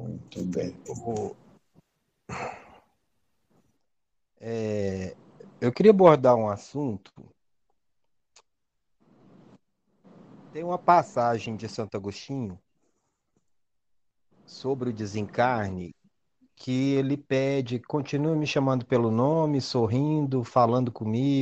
Muito bem. É, eu queria abordar um assunto. Tem uma passagem de Santo Agostinho sobre o desencarne que ele pede, continue me chamando pelo nome, sorrindo, falando comigo.